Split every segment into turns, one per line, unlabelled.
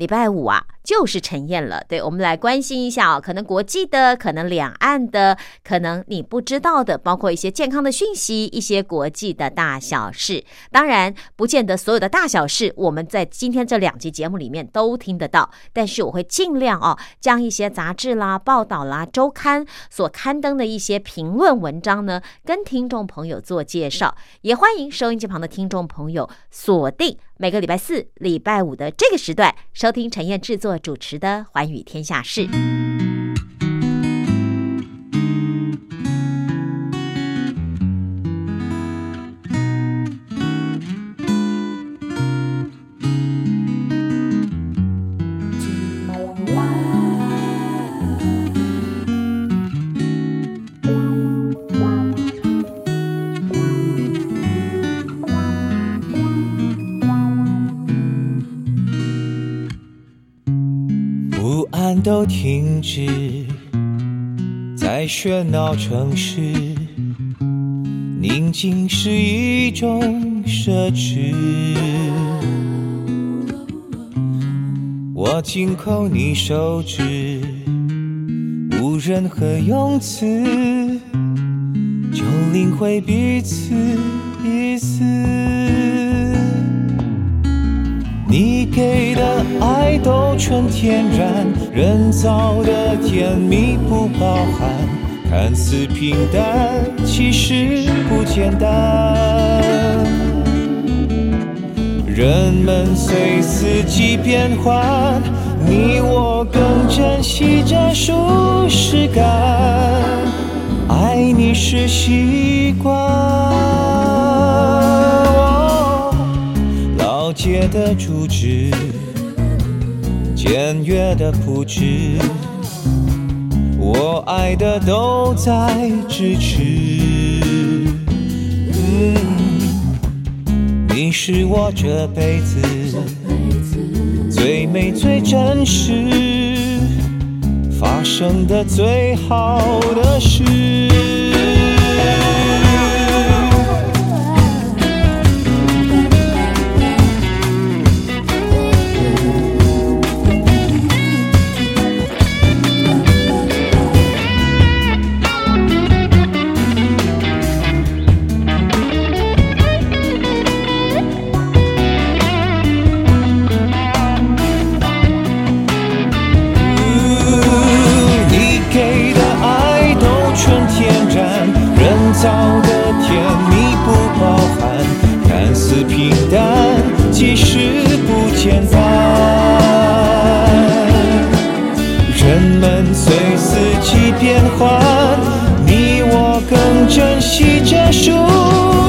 礼拜五啊。就是陈燕了，对我们来关心一下哦，可能国际的，可能两岸的，可能你不知道的，包括一些健康的讯息，一些国际的大小事。当然，不见得所有的大小事我们在今天这两集节目里面都听得到，但是我会尽量哦，将一些杂志啦、报道啦、周刊所刊登的一些评论文章呢，跟听众朋友做介绍。也欢迎收音机旁的听众朋友锁定每个礼拜四、礼拜五的这个时段收听陈燕制作。主持的《寰宇天下事》。
都停止在喧闹城市，宁静是一种奢侈。我紧扣你手指，无任何用词，就领会彼此意思。给的爱都纯天然，人造的甜蜜不包含，看似平淡，其实不简单。人们随四季变换，你我更珍惜这舒适感，爱你是习惯。街的主旨，简约的铺置，我爱的都在支持。你是我这辈子最美最真实发生的最好的事。换你我更珍惜这舒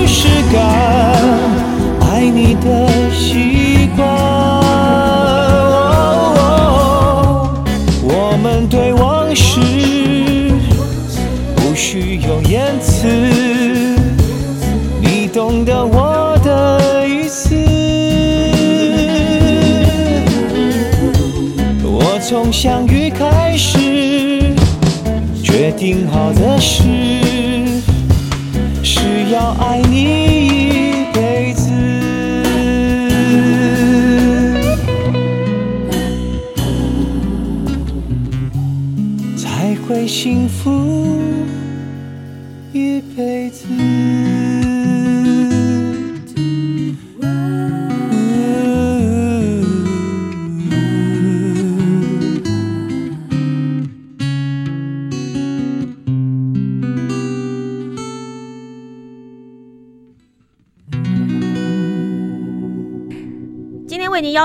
适感，爱你的习惯。我们对往事不需用言辞，你懂得我的意思。我从想。定好的事是要爱你一辈子，才会幸福。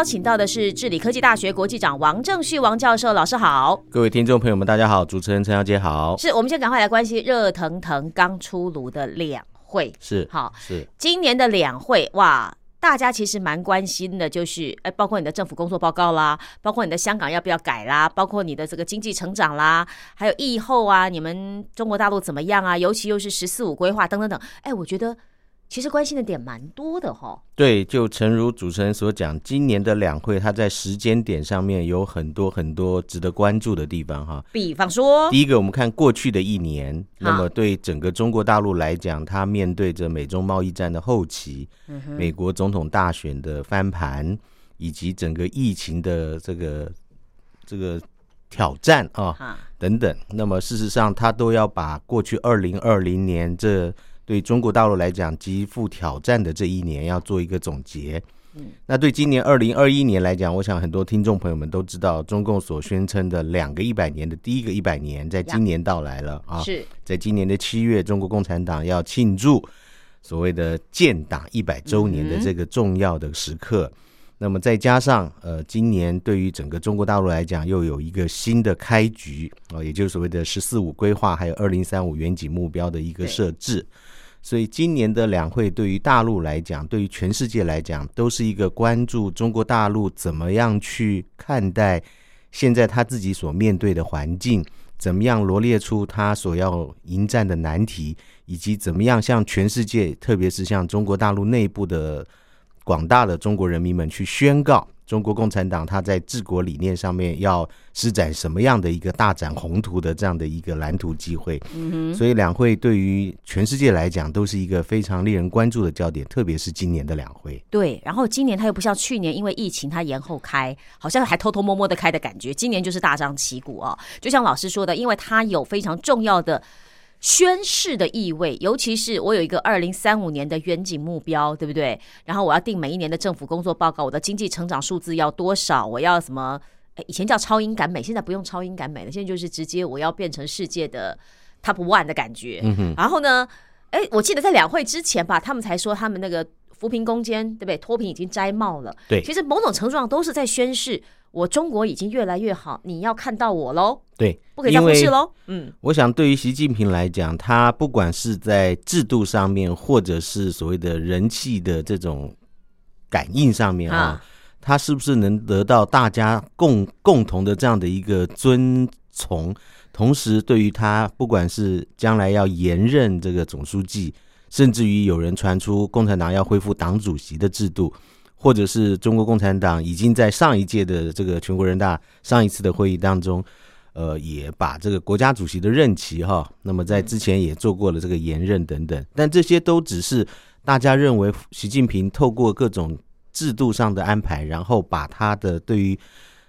请到的是治理科技大学国际长王正旭王教授，老师好。
各位听众朋友们，大家好。主持人陈小姐好。
是我们先赶快来关心热腾腾刚出炉的两。会。
是
好，
是
今年的两会哇，大家其实蛮关心的，就是哎，包括你的政府工作报告啦，包括你的香港要不要改啦，包括你的这个经济成长啦，还有疫后啊，你们中国大陆怎么样啊？尤其又是“十四五”规划等等等，哎，我觉得其实关心的点蛮多的哈。
对，就诚如主持人所讲，今年的两会，它在时间点上面有很多很多值得关注的地方哈。
比方说，
第一个，我们看过去的一年，那么对整个中国大陆来讲，它面对着美中贸易战的后期，
嗯
美国总统大选的翻盘，以及整个疫情的这个这个挑战啊
啊，
等等。那么事实上，它都要把过去二零二零年这对中国大陆来讲极富挑战的这一年，要做一个总结。
嗯
那对今年二零二一年来讲，我想很多听众朋友们都知道，中共所宣称的两个一百年的第一个一百年，在今年到来了啊！
是
在今年的七月，中国共产党要庆祝所谓的建党一百周年的这个重要的时刻。那么再加上呃，今年对于整个中国大陆来讲，又有一个新的开局啊、也就是所谓的“十四五”规划，还有二零三五远景目标的一个设置。所以今年的两会对于大陆来讲，对于全世界来讲，都是一个关注中国大陆怎么样去看待现在他自己所面对的环境，怎么样罗列出他所要迎战的难题，以及怎么样向全世界，特别是向中国大陆内部的广大的中国人民们去宣告，中国共产党他在治国理念上面要施展什么样的一个大展宏图的这样的一个蓝图机会。所以两会对于全世界来讲都是一个非常令人关注的焦点，特别是今年的两会。
对，然后今年它又不像去年，因为疫情它延后开，好像还偷偷摸摸的开的感觉。今年就是大张旗鼓哦，就像老师说的，因为它有非常重要的宣誓的意味，尤其是我有一个二零三五年的远景目标，对不对？然后我要定每一年的政府工作报告，我的经济成长数字要多少，我要什么？哎，以前叫超英赶美，现在不用超英赶美了，现在就是直接我要变成世界的 top one 的感觉。
嗯哼，
然后呢，哎，我记得在两会之前吧，他们才说他们那个扶贫攻坚，对不对？脱贫已经摘帽了。
对
其实某种程度上都是在宣示，我中国已经越来越好，你要看到我喽，
对，
不可以再
因为
忽视喽。嗯，
我想，对于习近平来讲，他不管是在制度上面，或者是所谓的人气的这种感应上面啊，
啊
他是不是能得到大家共共同的这样的一个尊崇？同时，对于他不管是将来要延任这个总书记，甚至于有人传出共产党要恢复党主席的制度，或者是中国共产党已经在上一届的这个全国人大上一次的会议当中。呃，也把这个国家主席的任期哈，那么在之前也做过了这个延任等等，但这些都只是大家认为习近平透过各种制度上的安排，然后把他的对于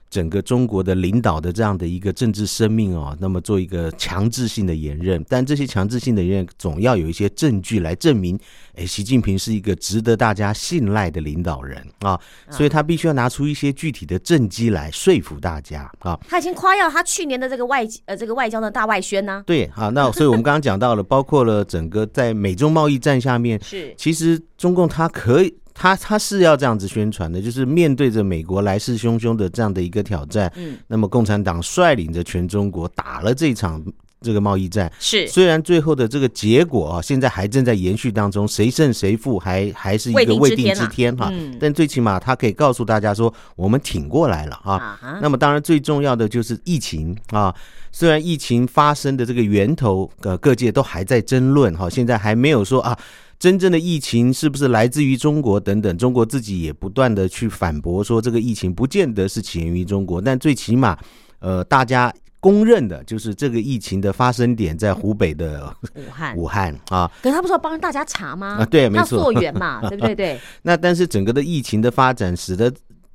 整个中国的领导的这样的一个政治生命哦，那么做一个强制性的延任，但这些强制性的延任总要有一些证据来证明，哎，习近平是一个值得大家信赖的领导人啊，所以他必须要拿出一些具体的政绩来说服大家啊。
他已经夸耀他去年的这个外呃这个外交的大外宣呢、
对，好，那所以我们刚刚讲到了，包括了整个在美中贸易战下面，
是。
其实中共他可以，它它是要这样子宣传的，就是面对着美国来势汹汹的这样的一个挑战，
嗯，
那么共产党率领着全中国打了这场这个贸易战。
是
虽然最后的这个结果啊，现在还正在延续当中，谁胜谁负还还是一个未定
之天
哈。
嗯
但最起码他可以告诉大家说，我们挺过来了啊。那么当然最重要的就是疫情啊，虽然疫情发生的这个源头，呃，各界都还在争论哈，现在还没有说啊，真正的疫情是不是来自于中国等等，中国自己也不断的去反驳说这个疫情不见得是起源于中国，但最起码，呃，大家公认的就是这个疫情的发生点在湖北的
武汉，
武汉啊，
可是他不是要帮大家查吗？
啊对没错
他溯源嘛，对不对？对，
那但是整个的疫情的发展，使得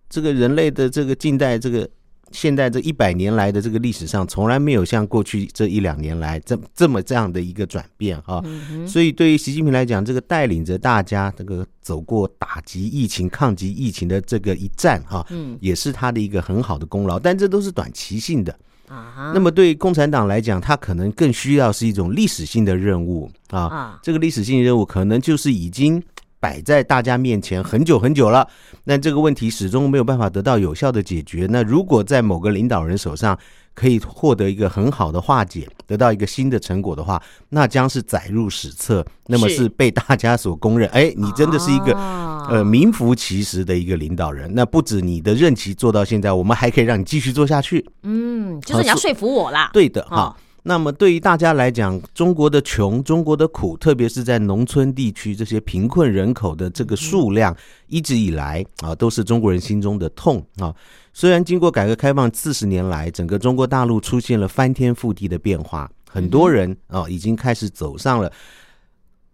这个人类的这个近代这个现在这一百年来的这个历史上，从来没有像过去这一两年来这这么这样的一个转变哈、所以对于习近平来讲，这个带领着大家这个走过打击疫情、抗击疫情的这个一战哈、
嗯
也是他的一个很好的功劳。但这都是短期性的。
啊，
那么对共产党来讲，他可能更需要是一种历史性的任务啊。
啊，
这个历史性任务可能就是已经摆在大家面前很久很久了，那这个问题始终没有办法得到有效的解决。那如果在某个领导人手上可以获得一个很好的化解，得到一个新的成果的话，那将是载入史册，那么
是
是被大家所公认。哎，你真的是一个、
啊
呃名副其实的一个领导人。那不止你的任期做到现在，我们还可以让你继续做下去。
嗯，就是你要说服我啦。
对的
哦
哈。那么对于大家来讲，中国的穷、中国的苦，特别是在农村地区这些贫困人口的这个数量，一直以来啊都是中国人心中的痛啊。虽然经过改革开放四十年来，整个中国大陆出现了翻天覆地的变化，很多人啊已经开始走上了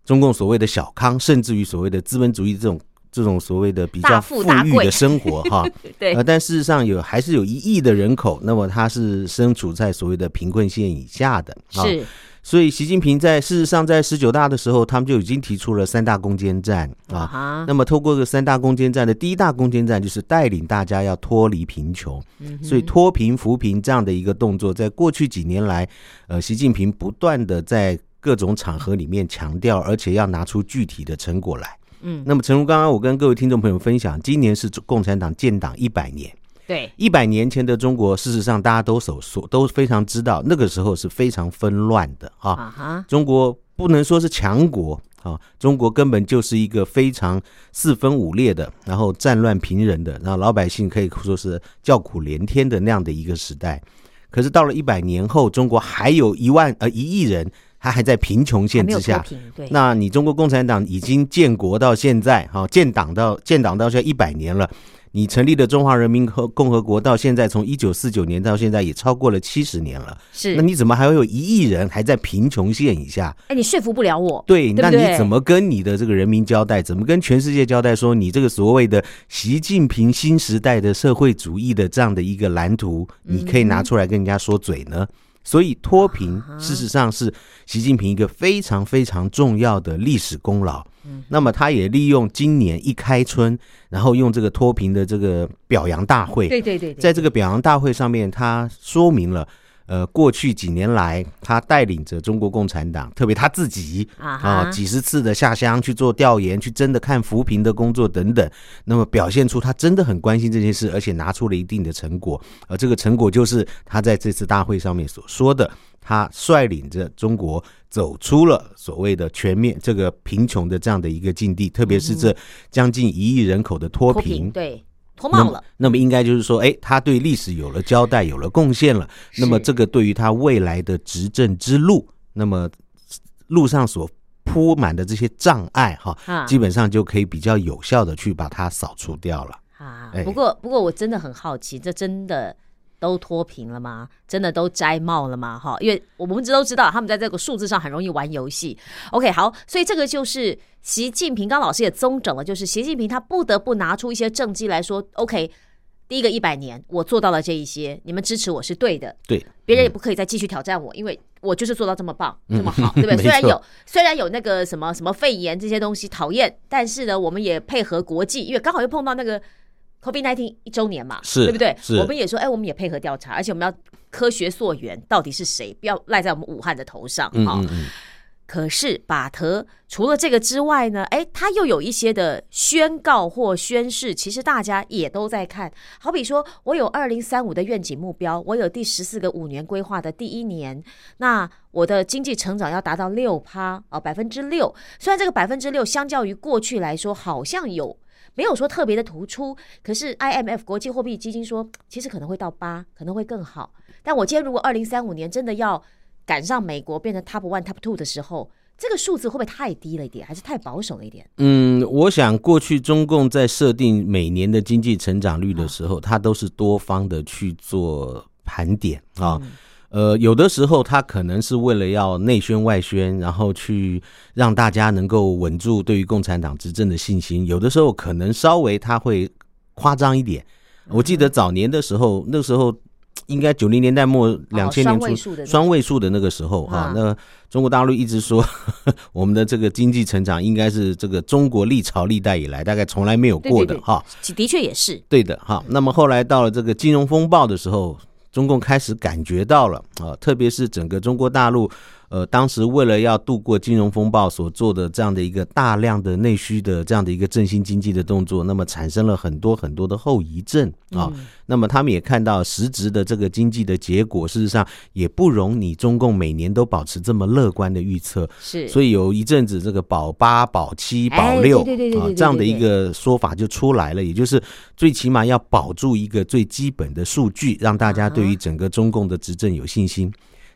中共所谓的小康，甚至于所谓的资本主义这种这种所谓的比较富裕的生活哈。
对
呃，但事实上有还是有一亿的人口，那么他是身处在所谓的贫困线以下的。啊
是
所以习近平在事实上在十九大的时候，他们就已经提出了三大攻坚战啊。那么透过这三大攻坚战的第一大攻坚战，就是带领大家要脱离贫穷，
嗯
所以脱贫扶贫这样的一个动作，在过去几年来，呃，习近平不断的在各种场合里面强调，而且要拿出具体的成果来。
嗯，
那么，陈如刚刚我跟各位听众朋友分享，今年是共产党建党一百年。
对，
一百年前的中国，事实上大家都所所都非常知道，那个时候是非常纷乱的啊。
啊哈，
中国不能说是强国啊，中国根本就是一个非常四分五裂的，然后战乱频仍的，然后老百姓可以说是叫苦连天的那样的一个时代。可是到了一百年后，中国还有一万呃一亿人，他还在贫穷线之下。
对，
那你中国共产党已经建国到现在，哈、建党到建党到现在一百年了。你成立的中华人民共共和国到现在，从一九四九年到现在也超过了七十年了。
是
那，你怎么还会有一亿人还在贫穷线以下？
哎，你说服不了我，
对，那你怎么跟你的这个人民交代？怎么跟全世界交代说你这个所谓的习近平新时代的社会主义的这样的一个蓝图，你可以拿出来跟人家说嘴呢？所以脱贫事实上是习近平一个非常非常重要的历史功劳。那么他也利用今年一开春，然后用这个脱贫的这个表扬大会，
对对对对，
在这个表扬大会上面，他说明了，呃，过去几年来，他带领着中国共产党，特别他自己
啊
几十次的下乡去做调研，去真的看扶贫的工作等等，那么表现出他真的很关心这件事，而且拿出了一定的成果。而这个成果就是他在这次大会上面所说的，他率领着中国走出了所谓的全面这个贫穷的这样的一个境地，特别是这将近一亿人口的脱贫，。
对，脱
那么
帽了，，
那么应该就是说，哎，他对历史有了交代，有了贡献了。那么这个对于他未来的执政之路，那么路上所铺满的这些障碍，哈，
啊
基本上就可以比较有效的去把它扫除掉了。
啊
哎，
不过不过我真的很好奇，这真的都脱贫了吗？真的都摘帽了吗？哈，因为我们都知道他们在这个数字上很容易玩游戏。OK，好，所以这个就是习近平，刚刚老师也综整了，就是习近平他不得不拿出一些政绩来说，OK。第一个一百年，我做到了这一些，你们支持我是对的，
对，
别人也不可以再继续挑战我，因为我就是做到这么棒、这么好，对不对？虽然有虽然有那个什么什么肺炎这些东西讨厌，但是呢，我们也配合国际，因为刚好又碰到那个 COVID 1 9一周年嘛，
是
对不对？我们也说，哎，我们也配合调查，而且我们要科学溯源，到底是谁，不要赖在我们武汉的头上哈。
嗯嗯嗯，
可是巴特除了这个之外呢，哎，他又有一些的宣告或宣誓，其实大家也都在看。好比说，我有二零三五的愿景目标，我有第十四个五年规划的第一年，那我的经济成长要达到六趴啊，百分之六。虽然这个百分之六相较于过去来说，好像有。没有说特别的突出，可是 IMF 国际货币基金说，其实可能会到八，可能会更好。但我今天如果二零三五年真的要赶上美国变成 Top One、Top Two 的时候，这个数字会不会太低了一点，还是太保守了一点？
嗯，我想过去中共在设定每年的经济成长率的时候，它都是多方的去做盘点啊。呃，有的时候他可能是为了要内宣外宣，然后去让大家能够稳住对于共产党执政的信心；有的时候可能稍微他会夸张一点。我记得早年的时候，那时候应该九零年代末两千年初
双位数的那个
双位数的那个时候哈、
啊
那中国大陆一直说 我们的这个经济成长应该是这个中国历朝历代以来大概从来没有过的哈。
的确也是，
对的哈。那么后来到了这个金融风暴的时候，中共开始感觉到了啊，特别是整个中国大陆呃，当时为了要度过金融风暴所做的这样的一个大量的内需的这样的一个振兴经济的动作，那么产生了很多很多的后遗症啊。那么他们也看到实质的这个经济的结果，事实上也不容你中共每年都保持这么乐观的预测。
是，
所以有一阵子这个保八、保七、
哎
保六啊这样的一个说法就出来了，也就是最起码要保住一个最基本的数据，让大家对于整个中共的执政有信心。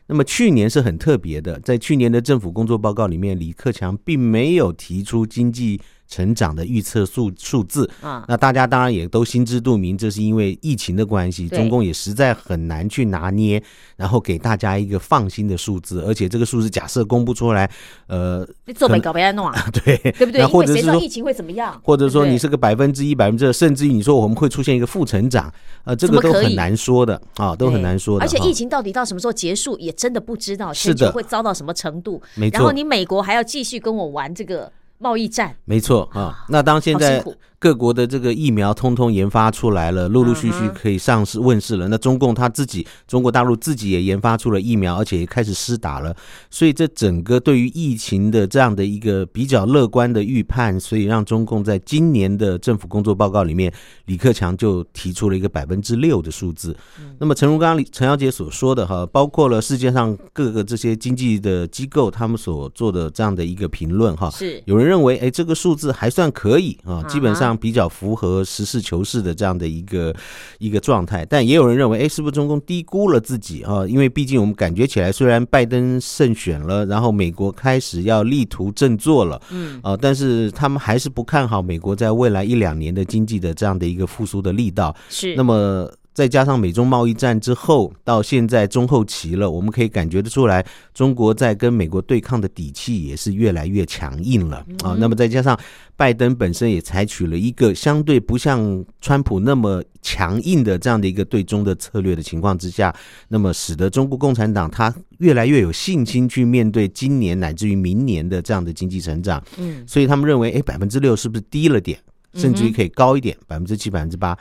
那么去年是很特别的，在去年的政府工作报告里面，李克强并没有提出经济成长的预测数数字。
啊，
那大家当然也都心知肚明，这是因为疫情的关系，中共也实在很难去拿捏，然后给大家一个放心的数字，而且这个数字假设公布出来，呃，
你做没搞别弄啊，
对，
对不对？
或者是说
疫情会怎么样？
或者说你是个百分之一、百分之二，甚至于你说我们会出现一个负成长，呃，这个都很难说的啊，都很难说的。
而且疫情到底到什么时候结束，也真的不知道，
是的
会糟到什么程度。
没错
然后你美国还要继续跟我玩这个贸易战，
没错啊，那当现在各国的这个疫苗通通研发出来了，陆陆续续可以上市问世了。那中共他自己，中国大陆自己也研发出了疫苗，而且也开始施打了。所以这整个对于疫情的这样的一个比较乐观的预判，所以让中共在今年的政府工作报告里面，李克强就提出了一个百分之六的数字。那么，诚如刚刚李陈小姐所说的哈，包括了世界上各个这些经济的机构他们所做的这样的一个评论哈，
是
有人认为，哎，这个数字还算可以啊，基本上比较符合实事求是的这样的一个一个状态。但也有人认为，哎，是不是中共低估了自己啊？因为毕竟我们感觉起来，虽然拜登胜选了，然后美国开始要力图振作了，嗯，啊，但是他们还是不看好美国在未来一两年的经济的这样的一个复苏的力道。
是，
那么再加上美中贸易战之后，到现在中后期了，我们可以感觉得出来，中国在跟美国对抗的底气也是越来越强硬了啊。那么再加上拜登本身也采取了一个相对不像川普那么强硬的这样的一个对中的策略的情况之下，那么使得中国共产党他越来越有信心去面对今年乃至于明年的这样的经济成长。
嗯，
所以他们认为，哎，百分之六是不是低了点？甚至于可以高一点，百分之七、百分之八。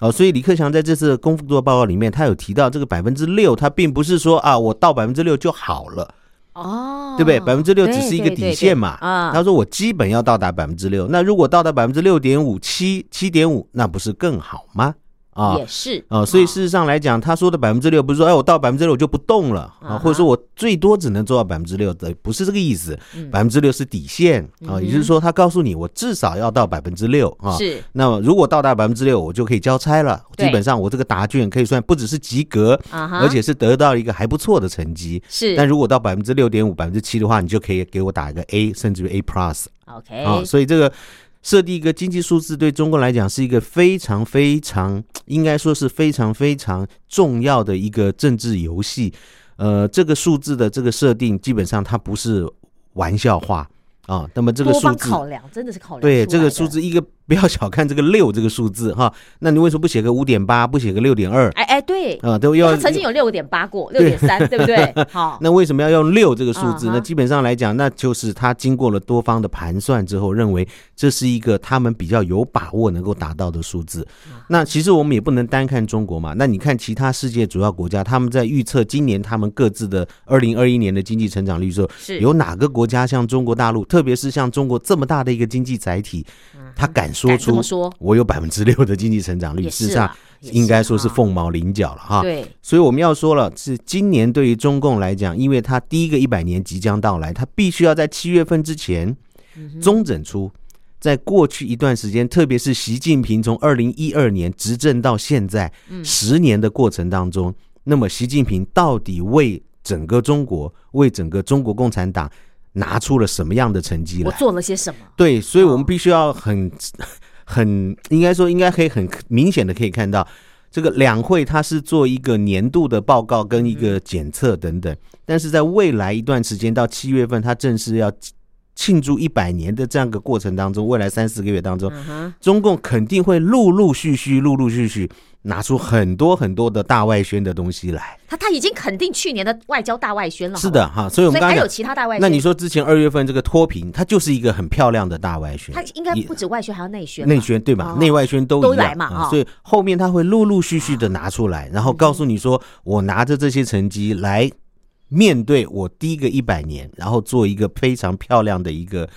哦，所以李克强在这次的工作报告里面，他有提到这个百分之六，他并不是说啊，我到百分之六就好了，
哦，
对不对？百分之六只是一个底线嘛。
啊，
他说我基本要到达百分之六，那如果到达百分之六点五、七、七点五，那不是更好吗？啊，
也是
啊、所以事实上来讲，他说的百分之六不是说，哎，我到百分之六我就不动了啊，或者说我最多只能做到百分之六的，不是这个意思。
嗯
百分之六是底线啊，也就是说，他告诉你，我至少要到百分之六啊。
是
那么如果到达百分之六，我就可以交差了。
对
基本上我这个答卷可以算不只是及格，
啊，
而且是得到一个还不错的成绩。
是
但如果到百分之六点五、百分之七的话，你就可以给我打一个 A，甚至于 A plus。
OK
啊，所以这个设定一个经济数字对中国来讲是一个非常非常，应该说是非常非常重要的一个政治游戏。呃，这个数字的这个设定，基本上它不是玩笑话啊。那么这个数字，
考量真的是考量
对这个数字，一个不要小看这个六这个数字哈。那你为什么不写个五点八，不写个六点二
哎哎对，
啊？都要
他曾经有六点八过，六点三，对不对？好，
那为什么要用六这个数字？那基本上来讲，那就是他经过了多方的盘算之后，认为这是一个他们比较有把握能够达到的数字。
嗯
那其实我们也不能单看中国嘛，那你看其他世界主要国家，他们在预测今年他们各自的二零二一年的经济成长率的时候，
是
有哪个国家像中国大陆，特别是像中国这么大的一个经济载体，他敢说出我有百分之六的经济成长率？事实上应该说是
啊
凤毛麟角了哈。
对，
所以我们要说了，是今年对于中共来讲，因为他第一个一百年即将到来，他必须要在七月份之前中整出，在过去一段时间，特别是习近平从二零一二年执政到现在十年的过程当中，那么习近平到底为整个中国、为整个中国共产党拿出了什么样的成绩来？
我做了些什么？
对，所以我们
哦
必须要很、很应该说，应该可以很明显的可以看到，这个两会它是做一个年度的报告跟一个检测等等，但是在未来一段时间到七月份，它正式要庆祝一百年的这样一个过程当中，未来三四个月当中，
嗯，
中共肯定会陆陆续续、陆陆续续拿出很多很多的大外宣的东西来。
他他已经肯定去年的外交大外宣了，
是的，哈，所以我们刚刚讲，
其他大外宣。
那你说之前二月份这个脱贫，它就是一个很漂亮的大外宣，
它应该不止外宣，还有内宣。
内宣对吧？
哦
内外宣都
都来嘛哦
啊所以后面他会陆陆续续的拿出来，然后告诉你说，我拿着这些成绩来面对我第一个一百年，然后做一个非常漂亮的一个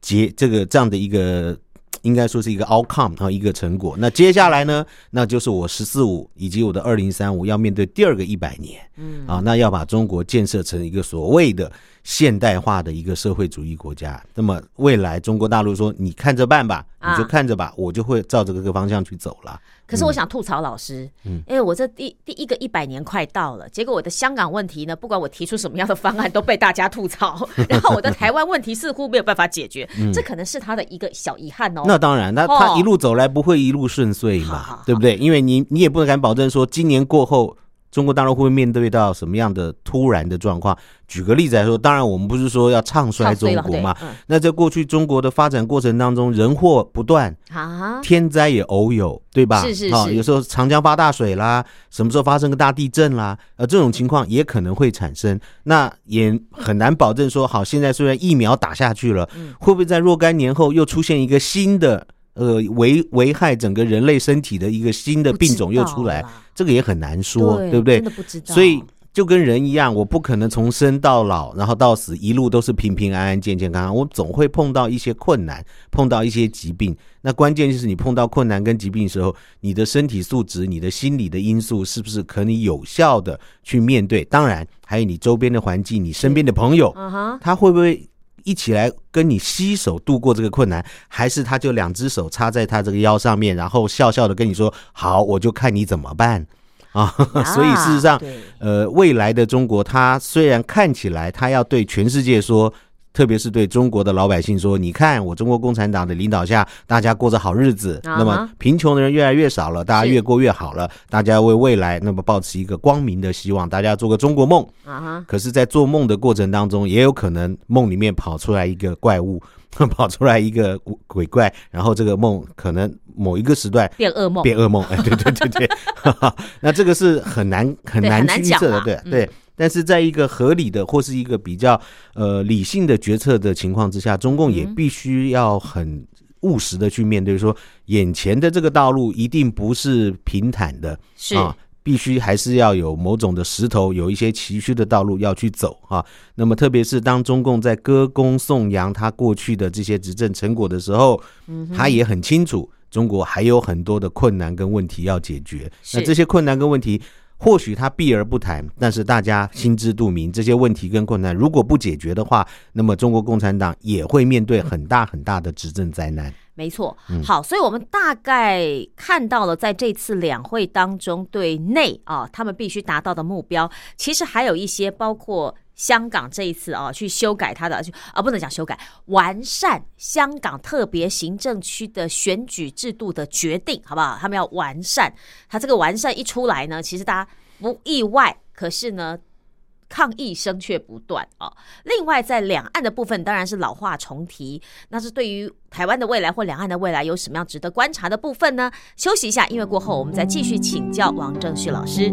结，这个这样的一个。应该说是一个 outcome 啊，一个成果。那接下来呢，那就是我“十四五”以及我的“二零三五”要面对第二个一百年，嗯啊，那要把中国建设成一个所谓的现代化的一个社会主义国家。那么未来中国大陆说：“你看着办吧，你就看着吧，我就会照这个个方向去走了。”
可是我想吐槽老师，嗯，因为我这第第一个一百年快到了，结果我的香港问题呢，不管我提出什么样的方案都被大家吐槽，然后我的台湾问题似乎没有办法解决，这可能是他的一个小遗憾哦。
那当然，那他一路走来不会一路顺遂嘛，对不对？因为你你也不能敢保证说今年过后。中国大陆会面对到什么样的突然的状况？举个例子来说，当然我们不是说要唱衰中国嘛。那在过去中国的发展过程当中，人祸不断啊，天灾也偶有，对吧？
是是是，
有时候长江发大水啦，什么时候发生个大地震啦？呃，这种情况也可能会产生。那也很难保证说，好，现在虽然疫苗打下去了，会不会在若干年后又出现一个新的？呃，危危害整个人类身体的一个新的病种又出来，这个也很难说，对不对？
真的不知道。
所以就跟人一样，我不可能从生到老，然后到死一路都是平平安安、健健康康。我总会碰到一些困难，碰到一些疾病。那关键就是你碰到困难跟疾病的时候，你的身体素质、你的心理的因素，是不是可以有效的去面对？当然，还有你周边的环境，你身边的朋友，他会不会？一起来跟你携手度过这个困难，还是他就两只手插在他这个腰上面，然后笑笑的跟你说：“好，我就看你怎么办啊！”所以事实上，呃，未来的中国，它虽然看起来它要对全世界说。特别是对中国的老百姓说：“你看，我中国共产党的领导下，大家过着好日子。那么贫穷的人越来越少了，大家越过越好了。大家为未来那么抱持一个光明的希望，大家做个中国梦。可是，在做梦的过程当中，也有可能梦里面跑出来一个怪物，跑出来一个鬼怪，然后这个梦可能某一个时段
变噩梦，
变噩梦。哎，对对对对，那这个是很难很难预测的，对对。”但是在一个合理的或是一个比较呃理性的决策的情况之下，中共也必须要很务实的去面对，说眼前的这个道路一定不是平坦的，
是
啊，必须还是要有某种的石头，有一些崎岖的道路要去走啊。那么特别是当中共在歌功颂扬他过去的这些执政成果的时候，他也很清楚中国还有很多的困难跟问题要解决。那这些困难跟问题。或许他避而不谈，但是大家心知肚明，这些问题跟困难如果不解决的话，那么中国共产党也会面对很大很大的执政灾难。
没错，好，所以我们大概看到了，在这次两会当中，对内啊，他们必须达到的目标，其实还有一些包括。香港这一次啊，去修改它的，就啊不能讲修改，完善香港特别行政区的选举制度的决定，好不好？他们要完善，它这个完善一出来呢，其实大家不意外，可是呢，抗议声却不断啊。另外，在两岸的部分，当然是老话重提，那是对于台湾的未来或两岸的未来有什么样值得观察的部分呢？休息一下，因为过后我们再继续请教王正旭老师。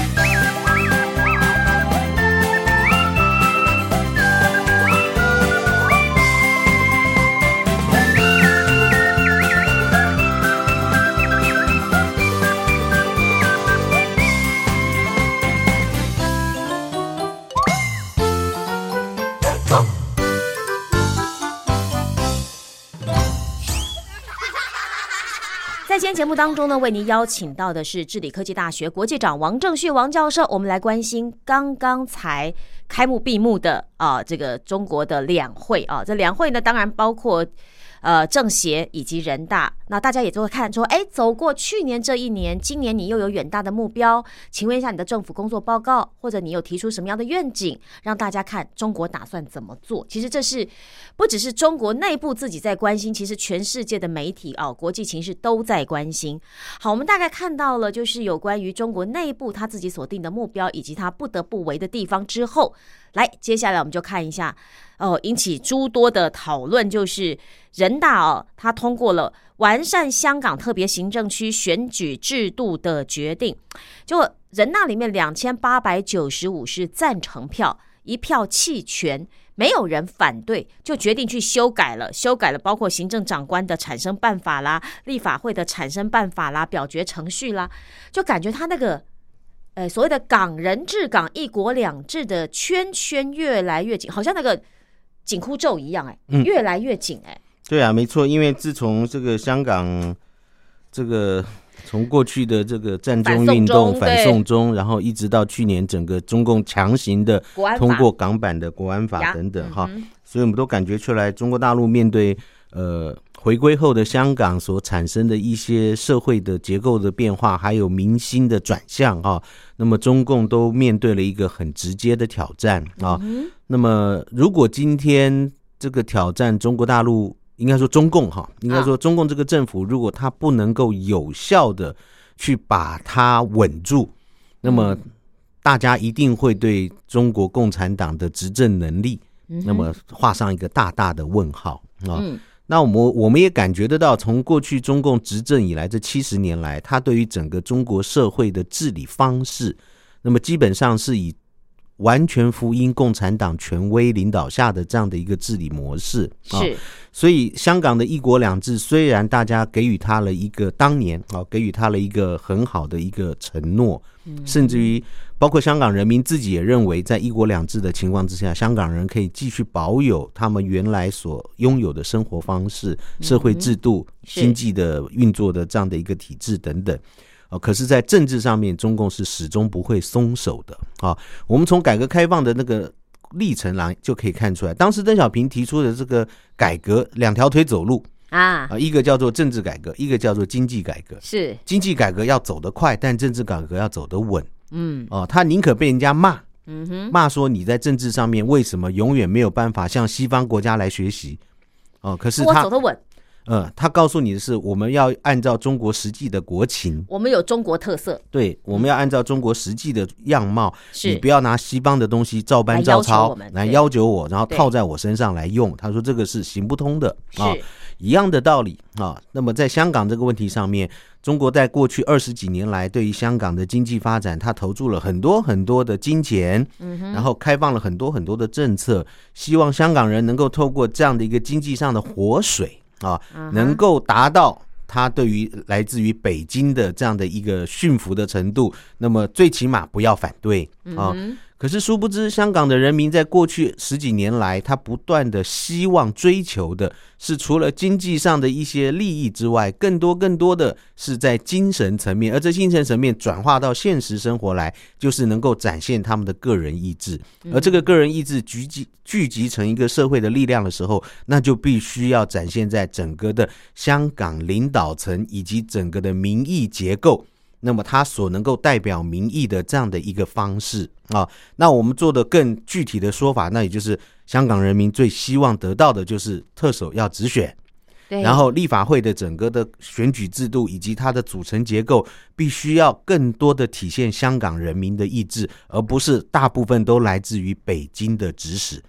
节目当中呢，为您邀请到的是治理科技大学国际长王正旭王教授，我们来关心刚刚才开幕闭幕的啊这个中国的两会啊，这两会呢当然包括。呃，政协以及人大，那大家也都会看说，哎，走过去年这一年，今年你又有远大的目标，请问一下你的政府工作报告，或者你有提出什么样的愿景，让大家看中国打算怎么做？其实这是不只是中国内部自己在关心，其实全世界的媒体啊，国际情势都在关心。好，我们大概看到了就是有关于中国内部他自己所定的目标，以及他不得不为的地方之后。来，接下来我们就看一下，哦，引起诸多的讨论，就是人大哦，他通过了完善香港特别行政区选举制度的决定。就人大里面两千八百九十五是赞成票，一票弃权，没有人反对，就决定去修改了，修改了包括行政长官的产生办法啦、立法会的产生办法啦、表决程序啦，就感觉他那个。呃，所谓的港人治港、一国两制的圈圈越来越紧，好像那个紧箍咒一样，哎，越来越紧，哎。
对啊，没错，因为自从这个香港这个从过去的这个战争运动、反送中，然后一直到去年整个中共强行的通过港版的国安法等等，哈，所以我们都感觉出来，中国大陆面对呃。回归后的香港所产生的一些社会的结构的变化，还有民心的转向啊，那么中共都面对了一个很直接的挑战啊。那么如果今天这个挑战，中国大陆应该说中共哈，应该说中共这个政府，如果他不能够有效的去把它稳住，那么大家一定会对中国共产党的执政能力，那么画上一个大大的问号啊。那我们我们也感觉得到，从过去中共执政以来这七十年来，他对于整个中国社会的治理方式，那么基本上是以完全福音共产党权威领导下的这样的一个治理模式。
是，
所以香港的一国两制，虽然大家给予他了一个当年啊，给予他了一个很好的一个承诺，甚至于。包括香港人民自己也认为，在一国两制的情况之下，香港人可以继续保有他们原来所拥有的生活方式、社会制度、经济的运作的这样的一个体制等等。啊，可是，在政治上面，中共是始终不会松手的。啊，我们从改革开放的那个历程来就可以看出来，当时邓小平提出的这个改革，两条腿走路啊，啊，一个叫做政治改革，一个叫做经济改革。
是
经济改革要走得快，但政治改革要走得稳。嗯哦，他宁可被人家骂，嗯哼，骂说你在政治上面为什么永远没有办法向西方国家来学习？哦，可是他
走得稳，
嗯，他告诉你的是，我们要按照中国实际的国情，
我们有中国特色，
对，我们要按照中国实际的样貌，你不要拿西方的东西照搬照抄来要求我，然后套在我身上来用。他说这个是行不通的啊，一样的道理啊。那么在香港这个问题上面。中国在过去二十几年来，对于香港的经济发展，他投注了很多很多的金钱，嗯然后开放了很多很多的政策，希望香港人能够透过这样的一个经济上的活水啊，能够达到他对于来自于北京的这样的一个驯服的程度，那么最起码不要反对啊。可是，殊不知，香港的人民在过去十几年来，他不断的希望追求的是，除了经济上的一些利益之外，更多、更多的是在精神层面。而这精神层面转化到现实生活来，就是能够展现他们的个人意志。而这个个人意志聚集聚集成一个社会的力量的时候，那就必须要展现在整个的香港领导层以及整个的民意结构。那么他所能够代表民意的这样的一个方式啊，那我们做的更具体的说法，那也就是香港人民最希望得到的就是特首要直选，
对
然后立法会的整个的选举制度以及它的组成结构，必须要更多的体现香港人民的意志，而不是大部分都来自于北京的指使。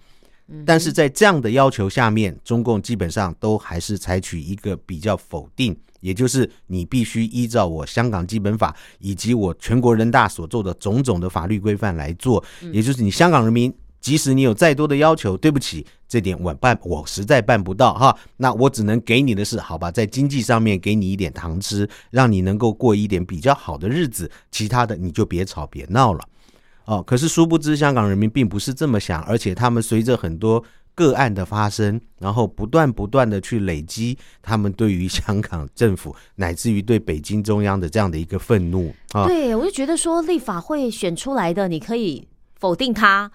但是在这样的要求下面，中共基本上都还是采取一个比较否定，也就是你必须依照我香港基本法以及我全国人大所做的种种的法律规范来做，也就是你香港人民。即使你有再多的要求，对不起，这点我办我实在办不到哈。那我只能给你的是，好吧，在经济上面给你一点糖吃，让你能够过一点比较好的日子，其他的你就别吵别闹了。哦，可是殊不知，香港人民并不是这么想，而且他们随着很多个案的发生，然后不断不断的去累积他们对于香港政府乃至于对北京中央的这样的一个愤怒啊。
对，我就觉得说立法会选出来的，你可以否定他，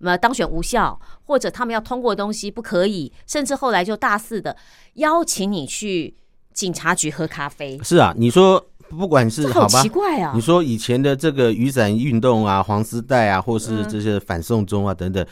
呃，当选无效，或者他们要通过的东西不可以，甚至后来就大肆的邀请你去警察局喝咖啡，
是啊，你说不管是
好
好吧
奇，怪啊
你！说以前的这个雨伞运动啊、黄丝带啊，或是
嗯
这些反送中啊等等，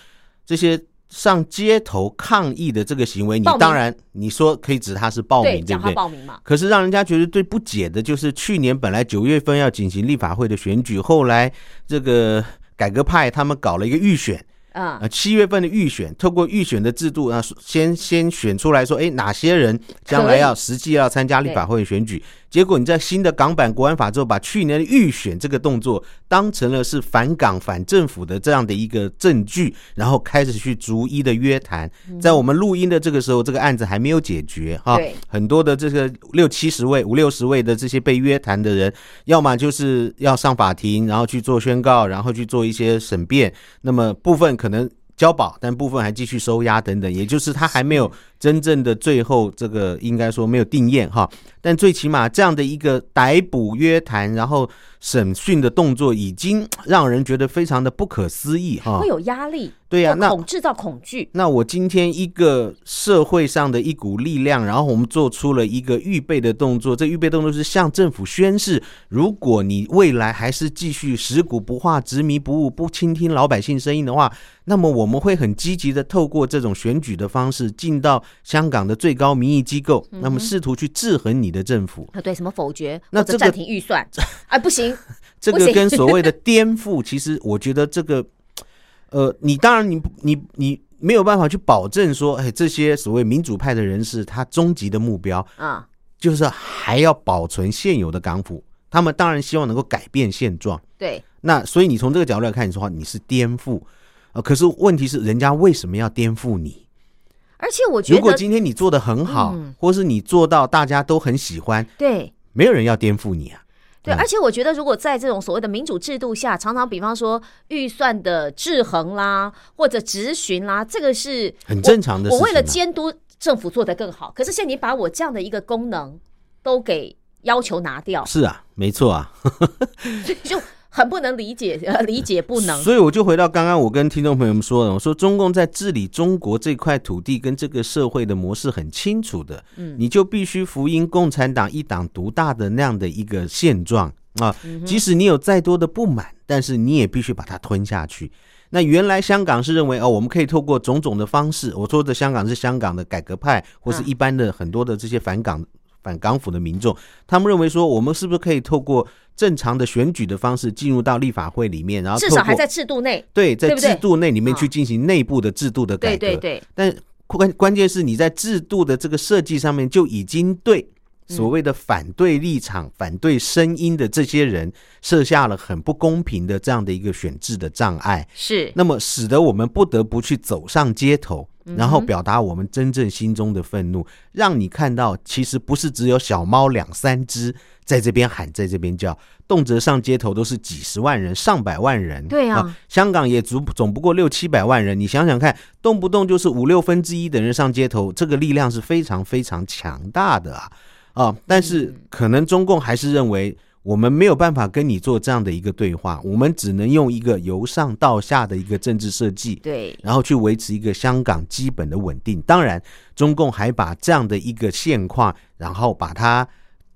这些上街头抗议的这个行为，你当然你说可以指他是报
对，
名，对不对？
报名嘛，
可是让人家觉得最不解的就是，去年本来九月份要进行立法会的选举，后来这个改革派他们搞了一个预选，
啊，
呃，七月份的预选，透过预选的制度啊，先先选出来说，哎，哪些人将来要实际要参加立法会选举。结果你在新的港版国安法之后，把去年的预选这个动作当成了是反港反政府的这样的一个证据，然后开始去逐一的约谈。在我们录音的这个时候，这个案子还没有解决哈
对，
很多的这个六七十位、五六十位的这些被约谈的人，要么就是要上法庭，然后去做宣告，然后去做一些审辩。那么部分可能交保，但部分还继续收押等等，也就是他还没有真正的最后这个应该说没有定验哈。但最起码这样的一个逮捕、约谈，然后审讯的动作，已经让人觉得非常的不可思议哈
会。有压力，
对呀、
会
那
恐制造恐惧，
那我今天一个社会上的一股力量，然后我们做出了一个预备的动作，这预备动作是向政府宣示，如果你未来还是继续食古不化、执迷不悟、不倾听老百姓声音的话，那么我们会很积极的透过这种选举的方式进到香港的最高民意机构，那么试图去制衡你的政府。
啊，对，什么否决？
那这个
或者暂停预算，哎，不行，
这个跟所谓的颠覆，其实我觉得这个，呃，你当然你你你没有办法去保证说，哎，这些所谓民主派的人士，他终极的目标
啊，
就是还要保存现有的港府，他们当然希望能够改变现状。
对，
那所以你从这个角度来看，你说你是颠覆，呃，可是问题是，人家为什么要颠覆你？
而且我觉得
如果，今天你做的很好，
嗯
或是你做到大家都很喜欢，
对。
没有人要颠覆你啊。
对，
嗯
而且我觉得，如果在这种所谓的民主制度下，常常比方说预算的制衡啦，或者质询啦，这个是
很正常的
我我为了监督政府做得更好，可是现在你把我这样的一个功能都给要求拿掉，
是啊，没错啊。
就很不能理解，呃，理解不能。
所以我就回到刚刚我跟听众朋友们说的，我说中共在治理中国这块土地跟这个社会的模式很清楚的，
嗯
你就必须福音共产党一党独大的那样的一个现状啊。
嗯
即使你有再多的不满，但是你也必须把它吞下去。那原来香港是认为哦，我们可以透过种种的方式，我说的香港是香港的改革派或是一般的很多的这些反港反港府的民众，他们认为说，我们是不是可以透过正常的选举的方式进入到立法会里面，然后
至少还在制度内，
对，在制度内里面
啊。
去进行内部的制度的改革。
对对对，
但关关键是你在制度的这个设计上面就已经对所谓的反对立场、反对声音的这些人设下了很不公平的这样的一个选制的障碍，
是。
那么使得我们不得不去走上街头。
嗯
然后表达我们真正心中的愤怒，让你看到，其实不是只有小猫两三只在这边喊，在这边叫，动辄上街头都是几十万人、上百万人。
对啊
香港也足总不过六七百万人，你想想看，动不动就是五六分之一的人上街头，这个力量是非常非常强大的啊啊！但是可能中共还是认为。我们没有办法跟你做这样的一个对话，我们只能用一个由上到下的一个政治设计，
对，
然后去维持一个香港基本的稳定。当然，中共还把这样的一个现况，然后把它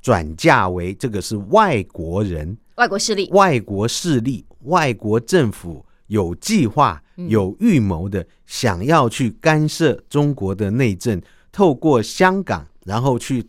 转嫁为这个是外国人、
外国势力，
外国势力、外国政府有计划、有预谋的想要去干涉中国的内政，透过香港然后去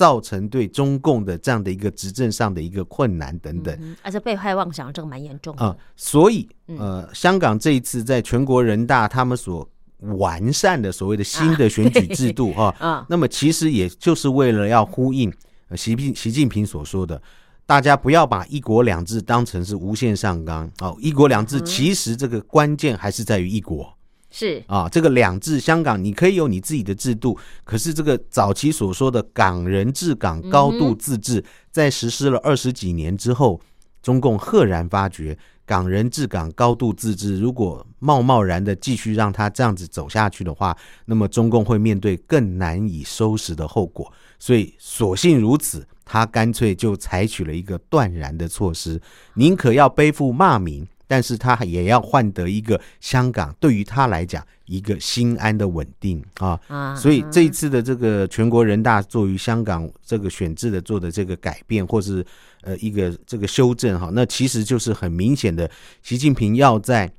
造成对中共的这样的一个执政上的一个困难等等。
嗯，而且被害妄想这个蛮严重的。
啊、所以
嗯
呃，香港这一次在全国人大他们所完善的所谓的新的选举制度哈、
啊
那么其实也就是为了要呼应呃习近习近平所说的。大家不要把一国两制当成是无限上纲哦，一国两制其实这个关键还是在于一国
是。
啊，这个两制，香港你可以有你自己的制度，可是这个早期所说的港人治港、高度自治，在实施了二十几年之后，中共赫然发觉，港人治港、高度自治，如果贸贸然的继续让它这样子走下去的话，那么中共会面对更难以收拾的后果。所以，索性如此，他干脆就采取了一个断然的措施，宁可要背负骂名，但是他也要换得一个香港对于他来讲一个心安的稳定啊。
啊，
所以这一次的这个全国人大做于香港这个选制的做的这个改变，或是呃一个这个修正哈，那其实就是很明显的，习近平要在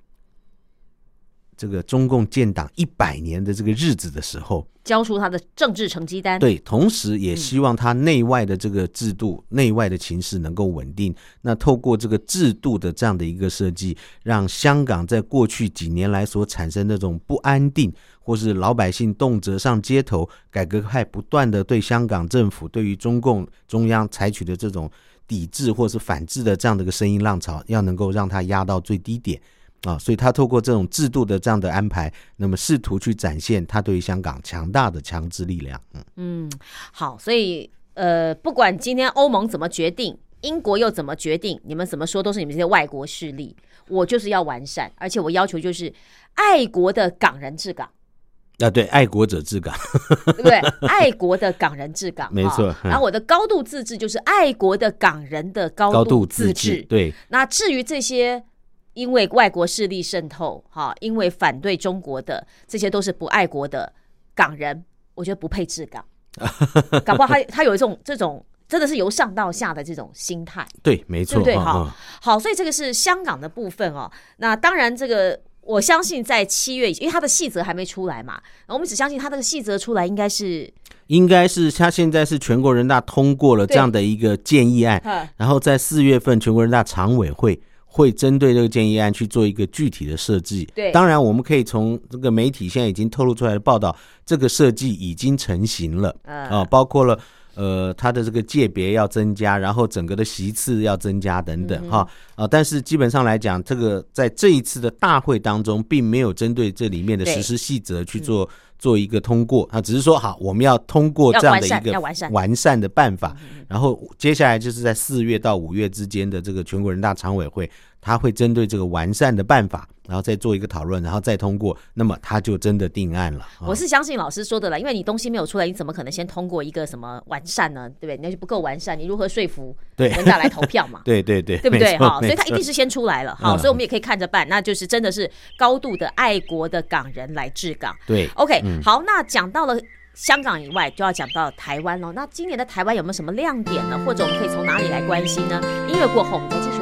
这个中共建党一百年的这个日子的时候，
交出他的政治成绩单。，
对，同时也希望他内外的这个制度、内外的情势能够稳定。那透过这个制度的这样的一个设计，让香港在过去几年来所产生那种不安定，或是老百姓动辄上街头，改革派不断的对香港政府、对于中共中央采取的这种抵制或是反制的这样的一个声音浪潮，要能够让它压到最低点。啊，所以他透过这种制度的这样的安排，那么试图去展现他对于香港强大的强制力量。嗯。
嗯，好，所以呃，不管今天欧盟怎么决定，英国又怎么决定，你们怎么说都是你们这些外国势力，我就是要完善，而且我要求就是爱国的港人治港。
啊，对，爱国者治港，
对不对？爱国的港人治港，
没错
啊然后我的高度自治就是爱国的港人的高
高度
自
自治，对，
那至于这些因为外国势力渗透，哈，因为反对中国的，这些都是不爱国的港人，我觉得不配治港。搞不好他他有一种这种真的是由上到下的这种心态。
对，没错，
对不对？
嗯
好所以这个是香港的部分哦。那当然，这个我相信在七月，因为它的细则还没出来嘛，我们只相信它这个细则出来应该是，
应该是他现在是全国人大通过了这样的一个建议案，
呃
然后在四月份全国人大常委会会针对这个建议案去做一个具体的设计。
对
当然我们可以从这个媒体现在已经透露出来的报道，这个设计已经成型了
呃
啊、包括了。呃，它的这个界别要增加，然后整个的席次要增加等
嗯
等哈。啊、但是基本上来讲，这个在这一次的大会当中，并没有针对这里面的实施细则去做做一个通过，它只是说好，我们要通过这样的一个
完善
的办法，然后接下来就是在四月到五月之间的这个全国人大常委会，他会针对这个完善的办法，然后再做一个讨论，然后再通过，那么他就真的定案了。啊
我是相信老师说的了，因为你东西没有出来，你怎么可能先通过一个什么完善呢？对不对？那就不够完善，你如何说服
对？
人家来投票嘛
对对对，
对不对？
没错
哈，所以他一定是先出来了，好，
嗯
所以我们也可以看着办，那就是真的是高度的爱国的港人来治港。
对。
OK，、好，那讲到了香港以外，就要讲到台湾喽。那今年的台湾有没有什么亮点呢？或者我们可以从哪里来关心呢？音乐过后，我们再继续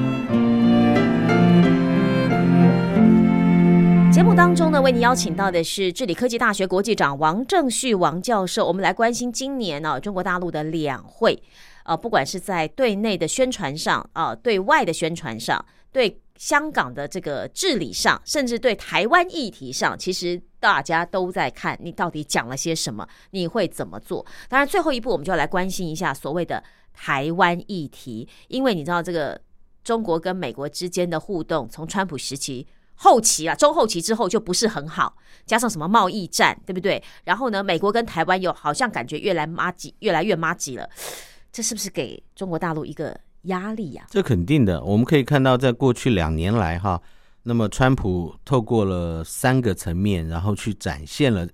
节目当中呢，为您邀请到的是治理科技大学国际长王正旭王教授。我们来关心今年呢、中国大陆的两会，呃，不管是在对内的宣传上，啊、对外的宣传上，对香港的这个治理上，甚至对台湾议题上，其实大家都在看你到底讲了些什么，你会怎么做。当然，最后一步我们就要来关心一下所谓的台湾议题，因为你知道这个中国跟美国之间的互动，从川普时期。后期啊，中后期之后就不是很好，加上什么贸易战，对不对？然后呢，美国跟台湾又好像感觉越来妈吉，越来越妈吉了，这是不是给中国大陆一个压力呀、
这肯定的，我们可以看到，在过去两年来哈，那么川普透过了三个层面，然后去展现了，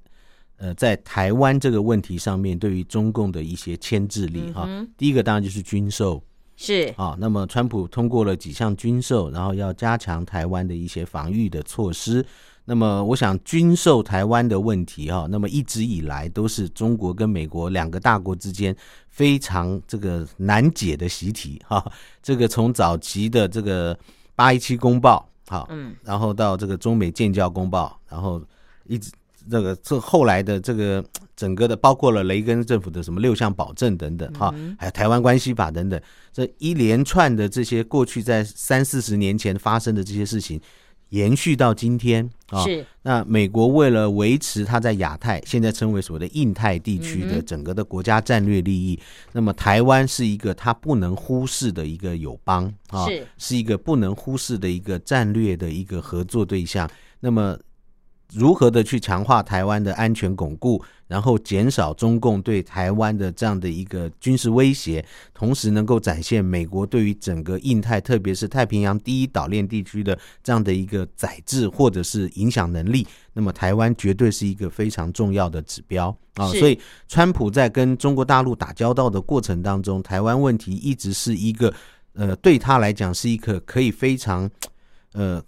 呃，在台湾这个问题上面对于中共的一些牵制力哈。第一个当然就是军售
是，
啊，那么川普通过了几项军售，然后要加强台湾的一些防御的措施。那么，我想军售台湾的问题哈，那么一直以来都是中国跟美国两个大国之间非常这个难解的习题哈。这个从早期的这个八一七公报好，
嗯，
然后到这个中美建交公报，然后一直这个这后来的这个整个的，包括了雷根政府的什么六项保证等等哈，还有台湾关系法等等，这一连串的这些过去在三四十年前发生的这些事情，延续到今天啊。
是，
那美国为了维持它在亚太，现在称为所谓的印太地区的整个的国家战略利益，那么台湾是一个它不能忽视的一个友邦啊，
是
是一个不能忽视的一个战略的一个合作对象。那么如何的去强化台湾的安全巩固，然后减少中共对台湾的这样的一个军事威胁，同时能够展现美国对于整个印太，特别是太平洋第一岛链地区的这样的一个宰制或者是影响能力，那么台湾绝对是一个非常重要的指标啊。所以，川普在跟中国大陆打交道的过程当中，台湾问题一直是一个呃，对他来讲是一个可以非常呃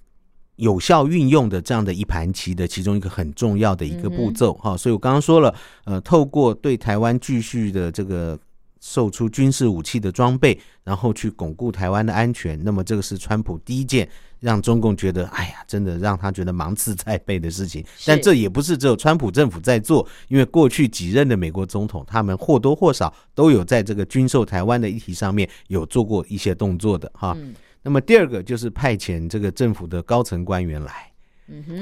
有效运用的这样的一盘棋的其中一个很重要的一个步骤哈、所以我刚刚说了，呃，透过对台湾继续的这个售出军事武器的装备，然后去巩固台湾的安全，那么这个是川普第一件让中共觉得，哎呀，真的让他觉得芒刺在背的事情。但这也不是只有川普政府在做，因为过去几任的美国总统，他们或多或少都有在这个军售台湾的议题上面有做过一些动作的哈。
嗯
那么第二个就是派遣这个政府的高层官员来。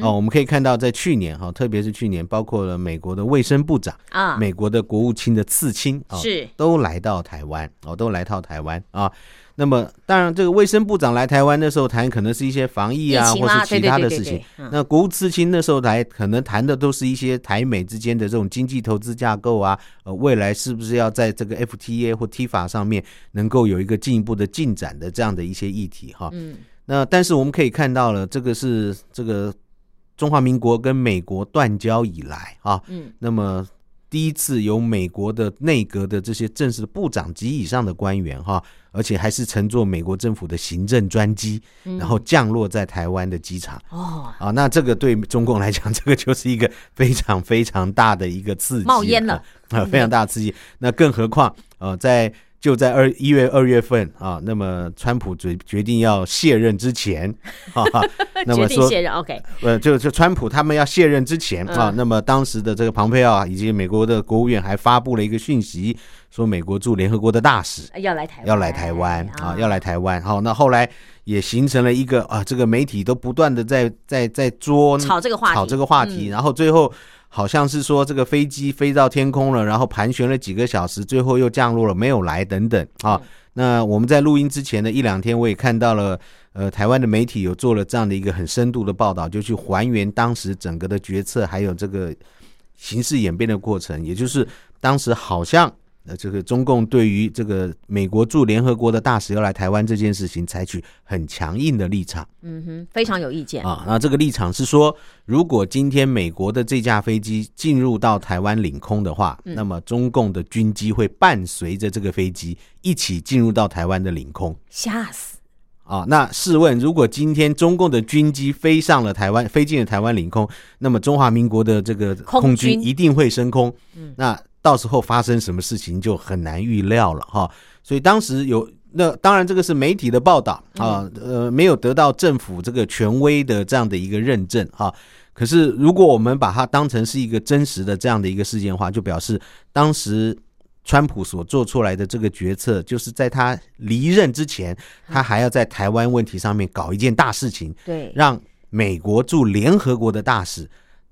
哦，我们可以看到，在去年哈，特别是去年，包括了美国的卫生部长、
啊，
美国的国务卿的次卿啊，
是
都来到台湾哦，都来到台湾啊。那么，当然，这个卫生部长来台湾的时候谈可能是一些防疫啊，
疫
或是其他的事情
对对对对对。嗯
那国务次卿那时候来，可能谈的都是一些台美之间的这种经济投资架构啊，呃，未来是不是要在这个 FTA 或 T 法上面能够有一个进一步的进展的这样的一些议题哈。
嗯，
那但是我们可以看到了，这个是这个中华民国跟美国断交以来啊，
嗯，
那么第一次由美国的内阁的这些正式的部长级以上的官员哈，而且还是乘坐美国政府的行政专机，
嗯
然后降落在台湾的机场
哦，
啊，那这个对中共来讲，这个就是一个非常非常大的一个刺激，
冒烟了
啊，非常大的刺激。那更何况呃，在就在二一月二月份啊，那么川普决决定要卸任之前，哈、哈，那
决
么说
定卸任，OK，
呃，就就川普他们要卸任之前啊
嗯，
那么当时的这个蓬佩奥啊以及美国的国务院还发布了一个讯息，说美国驻联合国的大使
要来台湾，
要来台湾啊，要来台湾。好，那后来也形成了一个啊，这个媒体都不断的在在在捉
炒这个话题，
炒这个话题，
嗯。
然后最后好像是说这个飞机飞到天空了，然后盘旋了几个小时，最后又降落了，没有来等等啊。
嗯
那我们在录音之前的一两天，我也看到了，呃，台湾的媒体有做了这样的一个很深度的报道，就去还原当时整个的决策，还有这个形势演变的过程，也就是当时好像呃，这个中共对于这个美国驻联合国的大使要来台湾这件事情，采取很强硬的立场
嗯哼，非常有意见。
啊。那这个立场是说，如果今天美国的这架飞机进入到台湾领空的话，
嗯
那么中共的军机会伴随着这个飞机一起进入到台湾的领空。
吓死！
啊，那试问，如果今天中共的军机飞上了台湾，飞进了台湾领空，那么中华民国的这个
空
军一定会升空。
嗯
那到时候发生什么事情就很难预料了哈。所以当时有那当然这个是媒体的报道啊，呃，没有得到政府这个权威的这样的一个认证哈。可是如果我们把它当成是一个真实的这样的一个事件的话，就表示当时。川普所做出来的这个决策，就是在他离任之前，他还要在台湾问题上面搞一件大事情，
对，
让美国驻联合国的大使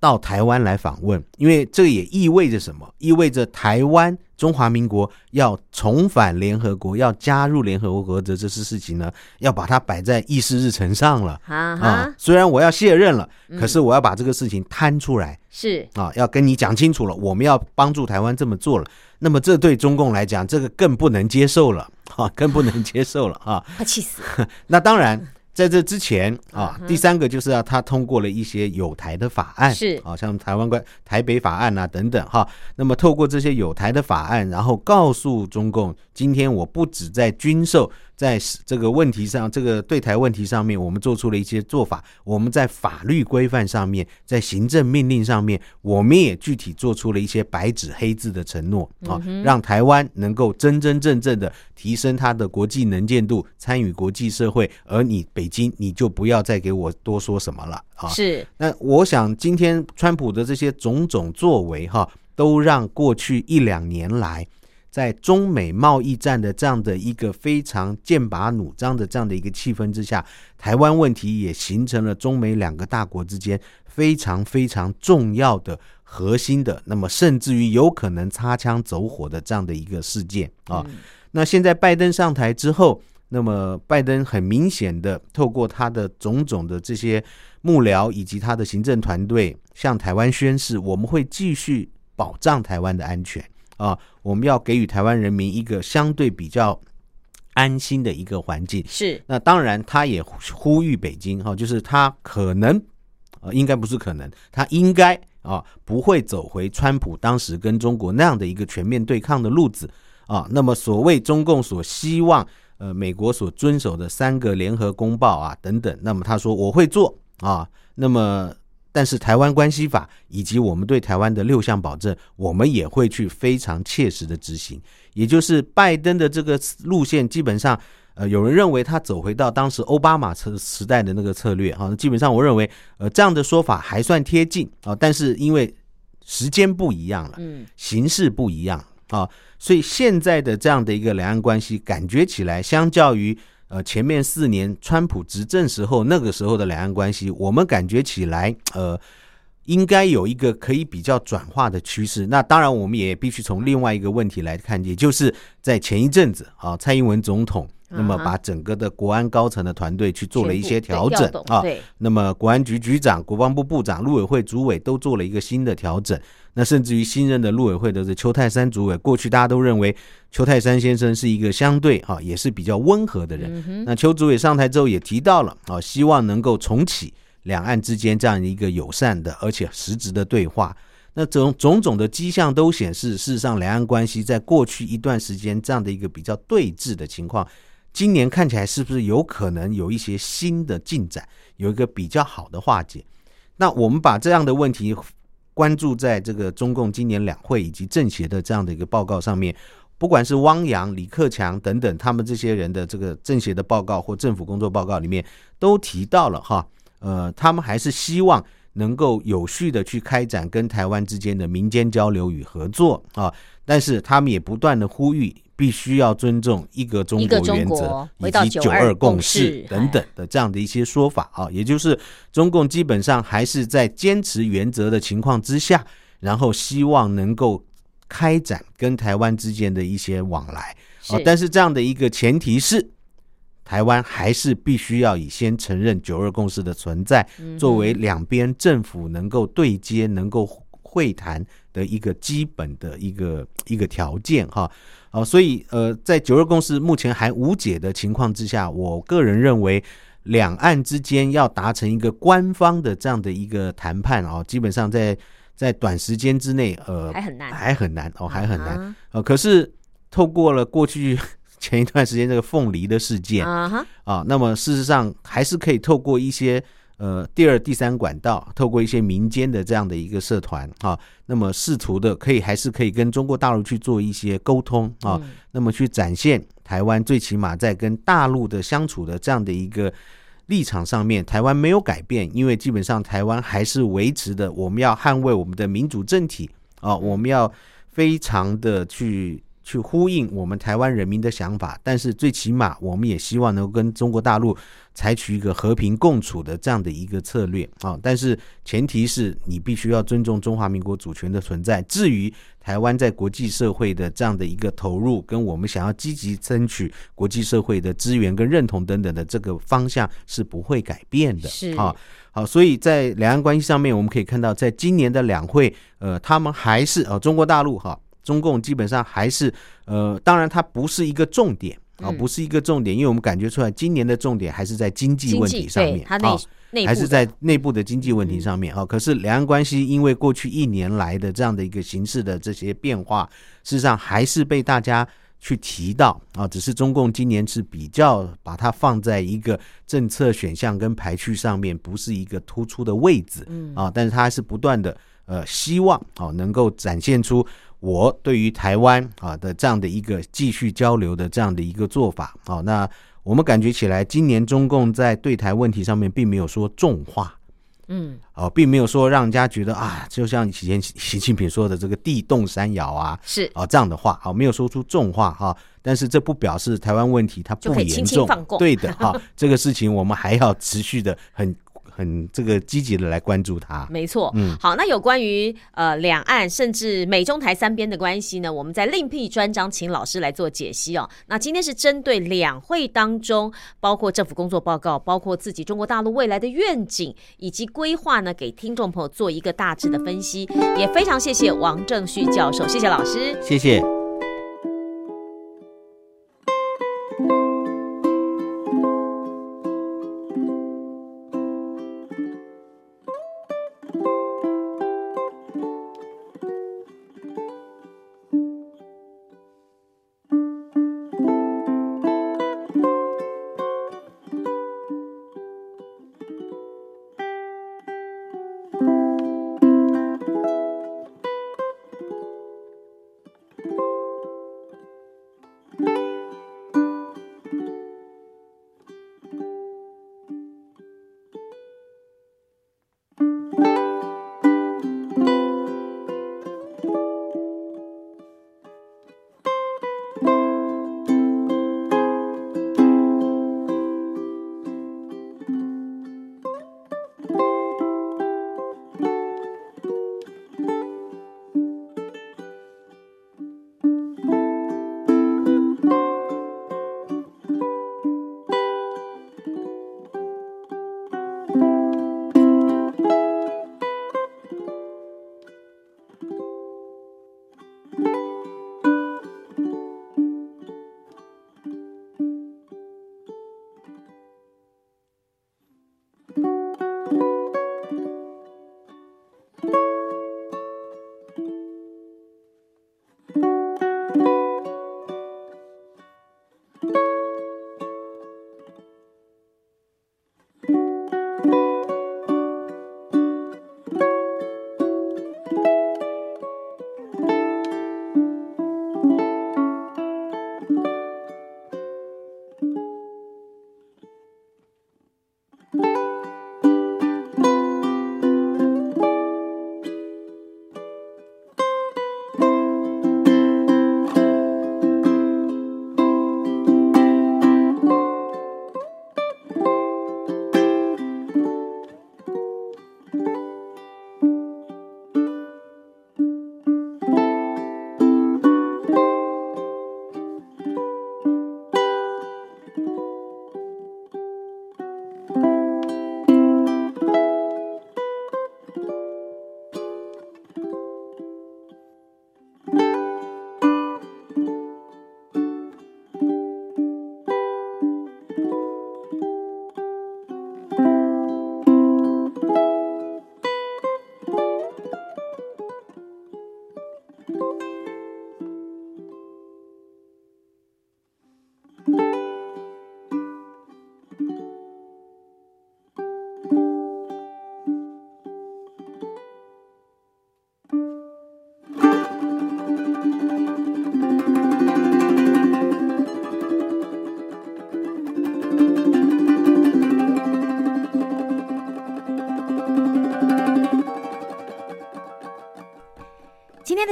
到台湾来访问，因为这也意味着什么？意味着台湾中华民国要重返联合国，要加入联合国的这次事情呢，要把它摆在议事日程上了啊
哈，。
虽然我要卸任了，
嗯
可是我要把这个事情摊出来
是
啊，要跟你讲清楚了，我们要帮助台湾这么做了。那么这对中共来讲，这个更不能接受了啊，更不能接受了啊。
快气死了！
那当然，在这之前啊
嗯，
第三个就是啊他通过了一些有台的法案，
是
啊，像台湾关台北法案啊等等哈。那么透过这些有台的法案，然后告诉中共，今天我不止在军售，在这个问题上，这个对台问题上面，我们做出了一些做法，我们在法律规范上面，在行政命令上面，我们也具体做出了一些白纸黑字的承诺啊，让台湾能够真真正正的提升它的国际能见度，参与国际社会，而你北京你就不要再给我多说什么了啊。
是
那我想，今天川普的这些种种作为，哈，都让过去一两年来，在中美贸易战的这样的一个非常剑拔弩张的这样的一个气氛之下，台湾问题也形成了中美两个大国之间非常非常重要的核心的，那么甚至于有可能擦枪走火的这样的一个事件啊。那现在拜登上台之后，那么拜登很明显的透过他的种种的这些幕僚以及他的行政团队，向台湾宣誓，我们会继续保障台湾的安全啊，我们要给予台湾人民一个相对比较安心的一个环境。
是
那当然，他也呼吁北京哈，就是他可能，呃，应该不是可能，他应该啊，不会走回川普当时跟中国那样的一个全面对抗的路子啊。那么，所谓中共所希望，呃，美国所遵守的三个联合公报啊等等，那么他说我会做啊。那么，但是台湾关系法以及我们对台湾的六项保证，我们也会去非常切实的执行。也就是拜登的这个路线，基本上，呃，有人认为他走回到当时奥巴马时时代的那个策略啊。基本上，我认为，呃，这样的说法还算贴近啊。但是因为时间不一样了，
嗯
形势不一样啊，所以现在的这样的一个两岸关系，感觉起来相较于呃前面四年川普执政时候那个时候的两岸关系，我们感觉起来呃。应该有一个可以比较转化的趋势。那当然，我们也必须从另外一个问题来看，也就是在前一阵子啊，蔡英文总统那么把整个的国安高层的团队去做了一些调整啊。那么国安局局长、国防部部长、陆委会主委都做了一个新的调整。那甚至于新任的陆委会的这邱泰山主委，过去大家都认为邱泰山先生是一个相对啊也是比较温和的人。
嗯，
那邱主委上台之后也提到了啊，希望能够重启两岸之间这样一个友善的而且实质的对话。那种种种的迹象都显示，事实上两岸关系在过去一段时间这样的一个比较对峙的情况，今年看起来是不是有可能有一些新的进展，有一个比较好的化解？那我们把这样的问题关注在这个中共今年两会以及政协的这样的一个报告上面，不管是汪洋、李克强等等他们这些人的这个政协的报告或政府工作报告里面，都提到了哈，呃，他们还是希望能够有序的去开展跟台湾之间的民间交流与合作啊，但是他们也不断的呼吁，必须要尊重一个中国原则以及九二
共
共识等等的这样的一些说法啊，也就是中共基本上还是在坚持原则的情况之下，然后希望能够开展跟台湾之间的一些往来啊，但是这样的一个前提是。台湾还是必须要以先承认九二共识的存在，
嗯
作为两边政府能够对接、能够会谈的一个基本的一个一个条件哈。哦，所以呃，在九二共识目前还无解的情况之下，我个人认为。两岸之间要达成一个官方的这样的一个谈判哦，基本上在在短时间之内，呃，
还很难，
还很难哦，还很难。呃，可是透过了过去 前一段时间这个凤梨的事件啊，啊，那么事实上还是可以透过一些呃第二、第三管道，透过一些民间的这样的一个社团啊，那么试图的可以还是可以跟中国大陆去做一些沟通啊，那么去展现。台湾最起码在跟大陆的相处的这样的一个立场上面，台湾没有改变，因为基本上台湾还是维持的，我们要捍卫我们的民主政体啊，我们要非常的去。去呼应我们台湾人民的想法，但是最起码我们也希望能够跟中国大陆采取一个和平共处的这样的一个策略啊。但是前提是你必须要尊重中华民国主权的存在。至于台湾在国际社会的这样的一个投入，跟我们想要积极争取国际社会的资源跟认同等等的这个方向是不会改变的。
是
啊，好，所以在两岸关系上面，我们可以看到，在今年的两会，呃，他们还是呃中国大陆哈。中共基本上还是，呃，当然它不是一个重点啊，不是一个重点，因为我们感觉出来，今年的重点还是在经济问题上面啊，还是在内部的经济问题上面啊。可是两岸关系因为过去一年来的这样的一个形势的这些变化，事实上还是被大家去提到啊。只是中共今年是比较把它放在一个政策选项跟排序上面，不是一个突出的位置啊。但是它还是不断的呃希望啊能够展现出。我对于台湾啊的这样的一个继续交流的这样的一个做法啊，那我们感觉起来，今年中共在对台问题上面并没有说重话，
嗯，
哦，并没有说让人家觉得啊，就像以前习近平说的这个地动山摇啊，
是。
啊这样的话，啊，没有说出重话哈，但是这不表示台湾问题它不严重，对的哈，这个事情我们还要持续的很。很这个积极的来关注它，
没错。嗯，好，那有关于呃两岸甚至美中台三边的关系呢，我们在另辟专章，请老师来做解析哦。那今天是针对两会当中，包括政府工作报告，包括自己中国大陆未来的愿景以及规划呢，给听众朋友做一个大致的分析。也非常谢谢王正旭教授，谢谢老师，
谢谢。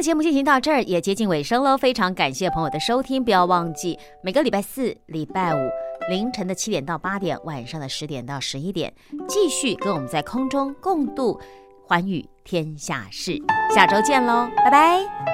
节目进行到这儿也接近尾声喽，非常感谢朋友的收听，不要忘记每个礼拜四、礼拜五凌晨的七点到八点，晚上的十点到十一点，继续跟我们在空中共度寰宇天下事。下周见喽，拜拜。